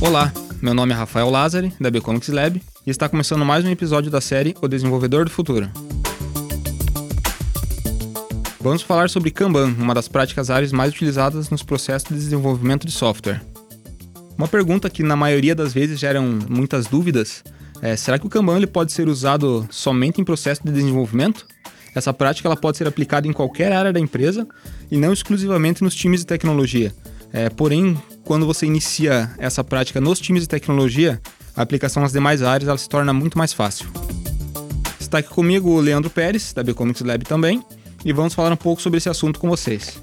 Olá, meu nome é Rafael Lázari, da Becomics Lab, e está começando mais um episódio da série O Desenvolvedor do Futuro. Vamos falar sobre Kanban, uma das práticas áreas mais utilizadas nos processos de desenvolvimento de software. Uma pergunta que na maioria das vezes geram muitas dúvidas é: será que o Kanban ele pode ser usado somente em processo de desenvolvimento? Essa prática ela pode ser aplicada em qualquer área da empresa e não exclusivamente nos times de tecnologia. É, porém, quando você inicia essa prática nos times de tecnologia, a aplicação nas demais áreas ela se torna muito mais fácil. Está aqui comigo o Leandro Pérez, da Becomics Lab também, e vamos falar um pouco sobre esse assunto com vocês.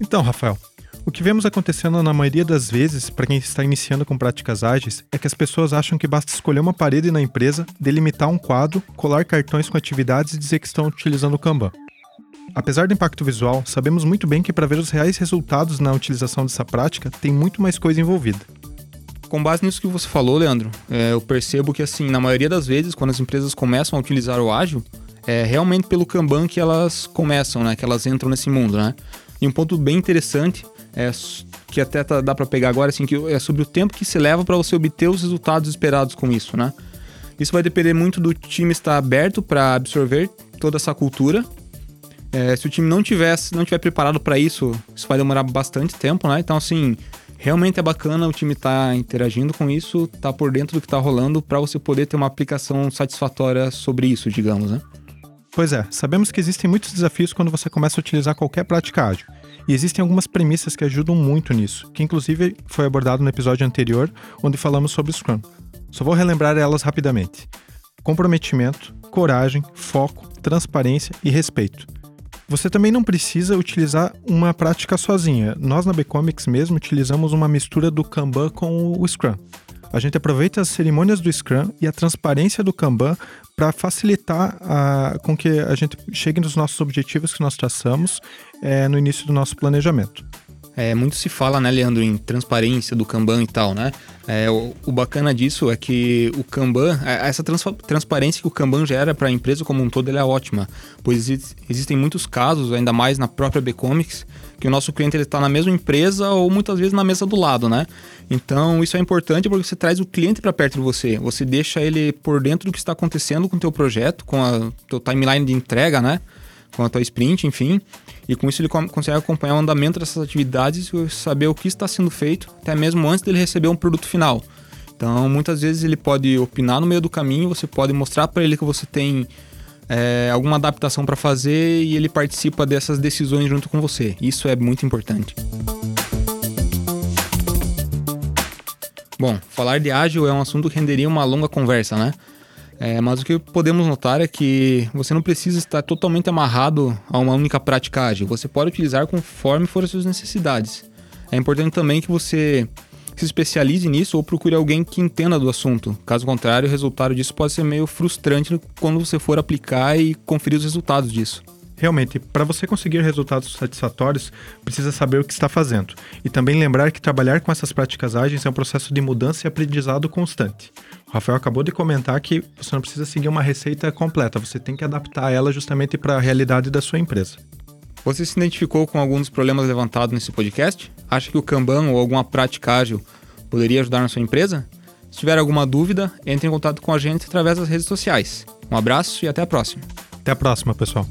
Então, Rafael, o que vemos acontecendo na maioria das vezes para quem está iniciando com práticas ágeis é que as pessoas acham que basta escolher uma parede na empresa, delimitar um quadro, colar cartões com atividades e dizer que estão utilizando o Kanban. Apesar do impacto visual, sabemos muito bem que para ver os reais resultados na utilização dessa prática, tem muito mais coisa envolvida. Com base nisso que você falou, Leandro, é, eu percebo que assim, na maioria das vezes, quando as empresas começam a utilizar o ágil, é realmente pelo Kanban que elas começam, né? Que elas entram nesse mundo, né? E um ponto bem interessante é que até tá, dá para pegar agora, assim, que é sobre o tempo que se leva para você obter os resultados esperados com isso, né? Isso vai depender muito do time estar aberto para absorver toda essa cultura. É, se o time não tivesse, não tiver preparado para isso, isso vai demorar bastante tempo, né? Então, assim, realmente é bacana o time estar tá interagindo com isso, tá por dentro do que está rolando para você poder ter uma aplicação satisfatória sobre isso, digamos, né? Pois é, sabemos que existem muitos desafios quando você começa a utilizar qualquer prática ágil. E existem algumas premissas que ajudam muito nisso, que inclusive foi abordado no episódio anterior, onde falamos sobre Scrum. Só vou relembrar elas rapidamente: comprometimento, coragem, foco, transparência e respeito. Você também não precisa utilizar uma prática sozinha. Nós na Becomics mesmo utilizamos uma mistura do Kanban com o Scrum. A gente aproveita as cerimônias do Scrum e a transparência do Kanban para facilitar a, com que a gente chegue nos nossos objetivos que nós traçamos é, no início do nosso planejamento. É, muito se fala, né, Leandro, em transparência do Kanban e tal, né? É, o, o, bacana disso é que o Kanban, é, essa trans, transparência que o Kanban gera para a empresa como um todo, é ótima, pois existem muitos casos, ainda mais na própria B-Comics, que o nosso cliente está na mesma empresa ou muitas vezes na mesa do lado, né? Então isso é importante porque você traz o cliente para perto de você, você deixa ele por dentro do que está acontecendo com o teu projeto, com a teu timeline de entrega, né? Com a tua sprint, enfim. E com isso ele consegue acompanhar o andamento dessas atividades e saber o que está sendo feito, até mesmo antes dele receber um produto final. Então, muitas vezes ele pode opinar no meio do caminho, você pode mostrar para ele que você tem é, alguma adaptação para fazer e ele participa dessas decisões junto com você. Isso é muito importante. Bom, falar de ágil é um assunto que renderia uma longa conversa, né? É, mas o que podemos notar é que você não precisa estar totalmente amarrado a uma única prática ágil. Você pode utilizar conforme for as suas necessidades. É importante também que você se especialize nisso ou procure alguém que entenda do assunto. Caso contrário, o resultado disso pode ser meio frustrante quando você for aplicar e conferir os resultados disso. Realmente, para você conseguir resultados satisfatórios, precisa saber o que está fazendo. E também lembrar que trabalhar com essas práticas ágeis é um processo de mudança e aprendizado constante. O Rafael acabou de comentar que você não precisa seguir uma receita completa, você tem que adaptar ela justamente para a realidade da sua empresa. Você se identificou com algum dos problemas levantados nesse podcast? Acha que o Kanban ou alguma prática ágil poderia ajudar na sua empresa? Se tiver alguma dúvida, entre em contato com a gente através das redes sociais. Um abraço e até a próxima. Até a próxima, pessoal.